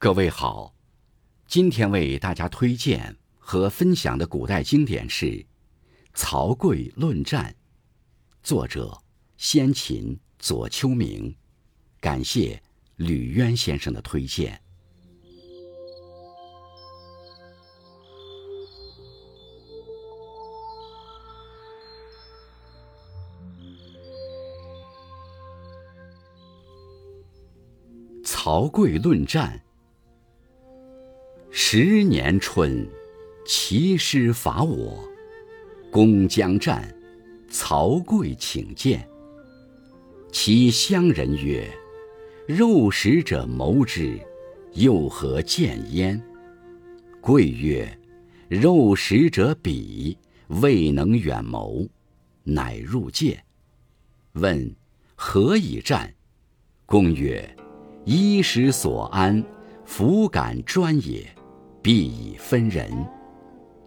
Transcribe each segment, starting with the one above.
各位好，今天为大家推荐和分享的古代经典是《曹刿论战》，作者先秦左丘明，感谢吕渊先生的推荐。曹刿论战。十年春，齐师伐我，公将战，曹刿请见。其乡人曰：“肉食者谋之，又何见焉？”刿曰：“肉食者鄙，未能远谋，乃入见。问何以战？公曰：“衣食所安，弗敢专也。”必以分人。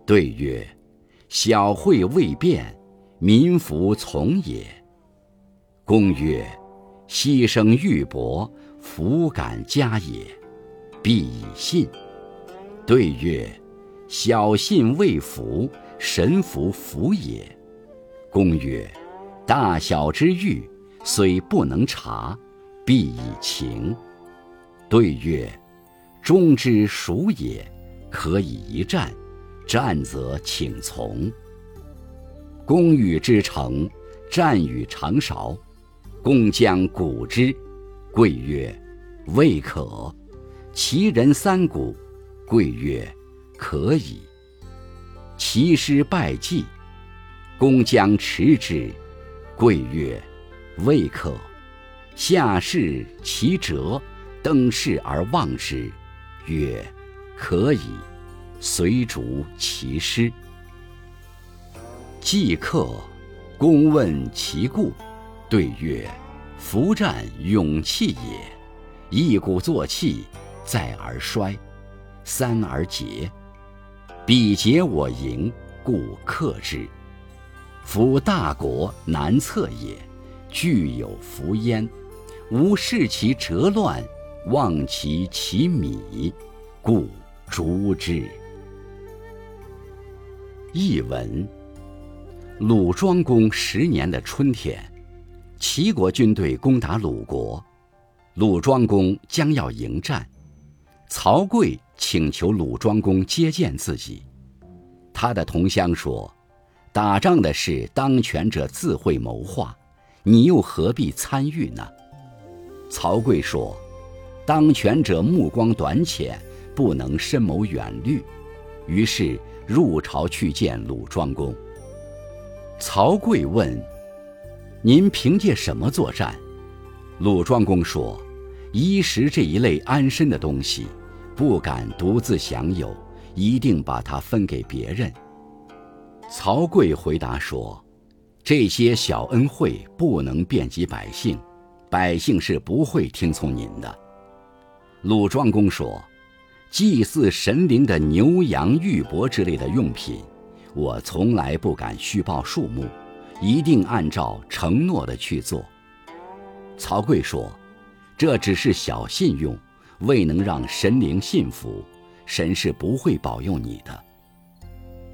对曰：“小惠未变，民服从也。”公曰：“牺牲玉帛，弗敢加也。必以信。”对曰：“小信未服，神服服也。”公曰：“大小之欲，虽不能察，必以情。”对曰：“忠之属也。”可以一战，战则请从。公与之成，战与长勺。公将鼓之，刿曰：“未可。”其人三鼓，刿曰：“可以。”其师败绩，公将持之，刿曰：“未可。”下士其折，登士而望之，曰。可以，随逐其师。既克，公问其故，对曰：“夫战勇气也。一鼓作气，再而衰，三而竭。彼竭我盈，故克之。夫大国难测也，具有伏焉，吾视其折乱，望其其米，故。”逐之。译文：鲁庄公十年的春天，齐国军队攻打鲁国，鲁庄公将要迎战，曹刿请求鲁庄公接见自己。他的同乡说：“打仗的事，当权者自会谋划，你又何必参与呢？”曹刿说：“当权者目光短浅。”不能深谋远虑，于是入朝去见鲁庄公。曹刿问：“您凭借什么作战？”鲁庄公说：“衣食这一类安身的东西，不敢独自享有，一定把它分给别人。”曹刿回答说：“这些小恩惠不能遍及百姓，百姓是不会听从您的。”鲁庄公说。祭祀神灵的牛羊玉帛之类的用品，我从来不敢虚报数目，一定按照承诺的去做。曹刿说：“这只是小信用，未能让神灵信服，神是不会保佑你的。”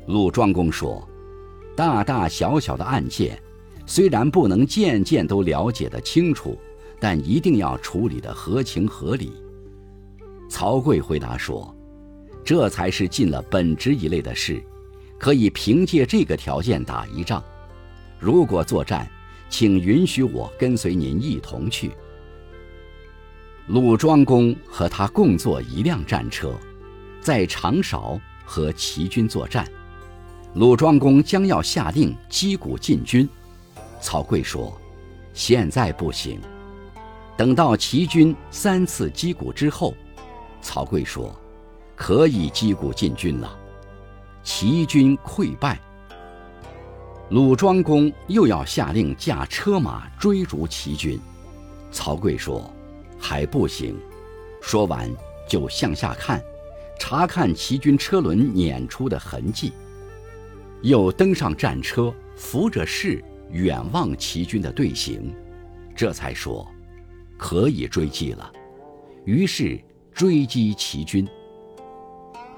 鲁庄公说：“大大小小的案件，虽然不能件件都了解得清楚，但一定要处理得合情合理。”曹刿回答说：“这才是尽了本职一类的事，可以凭借这个条件打一仗。如果作战，请允许我跟随您一同去。”鲁庄公和他共坐一辆战车，在长勺和齐军作战。鲁庄公将要下令击鼓进军，曹刿说：“现在不行，等到齐军三次击鼓之后。”曹刿说：“可以击鼓进军了。”齐军溃败。鲁庄公又要下令驾车马追逐齐军，曹刿说：“还不行。”说完就向下看，查看齐军车轮碾出的痕迹，又登上战车，扶着势远望齐军的队形，这才说：“可以追击了。”于是。追击齐军。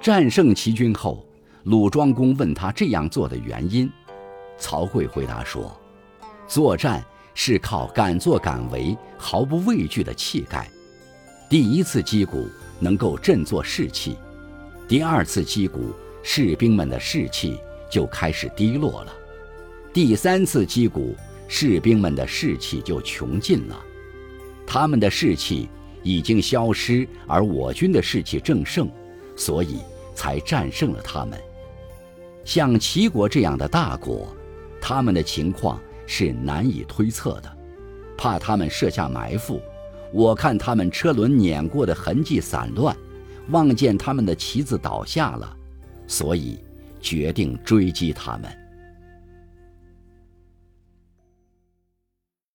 战胜齐军后，鲁庄公问他这样做的原因，曹刿回答说：“作战是靠敢作敢为、毫不畏惧的气概。第一次击鼓能够振作士气，第二次击鼓，士兵们的士气就开始低落了；第三次击鼓，士兵们的士气就穷尽了。他们的士气已经消失，而我军的士气正盛。”所以才战胜了他们。像齐国这样的大国，他们的情况是难以推测的，怕他们设下埋伏。我看他们车轮碾过的痕迹散乱，望见他们的旗子倒下了，所以决定追击他们。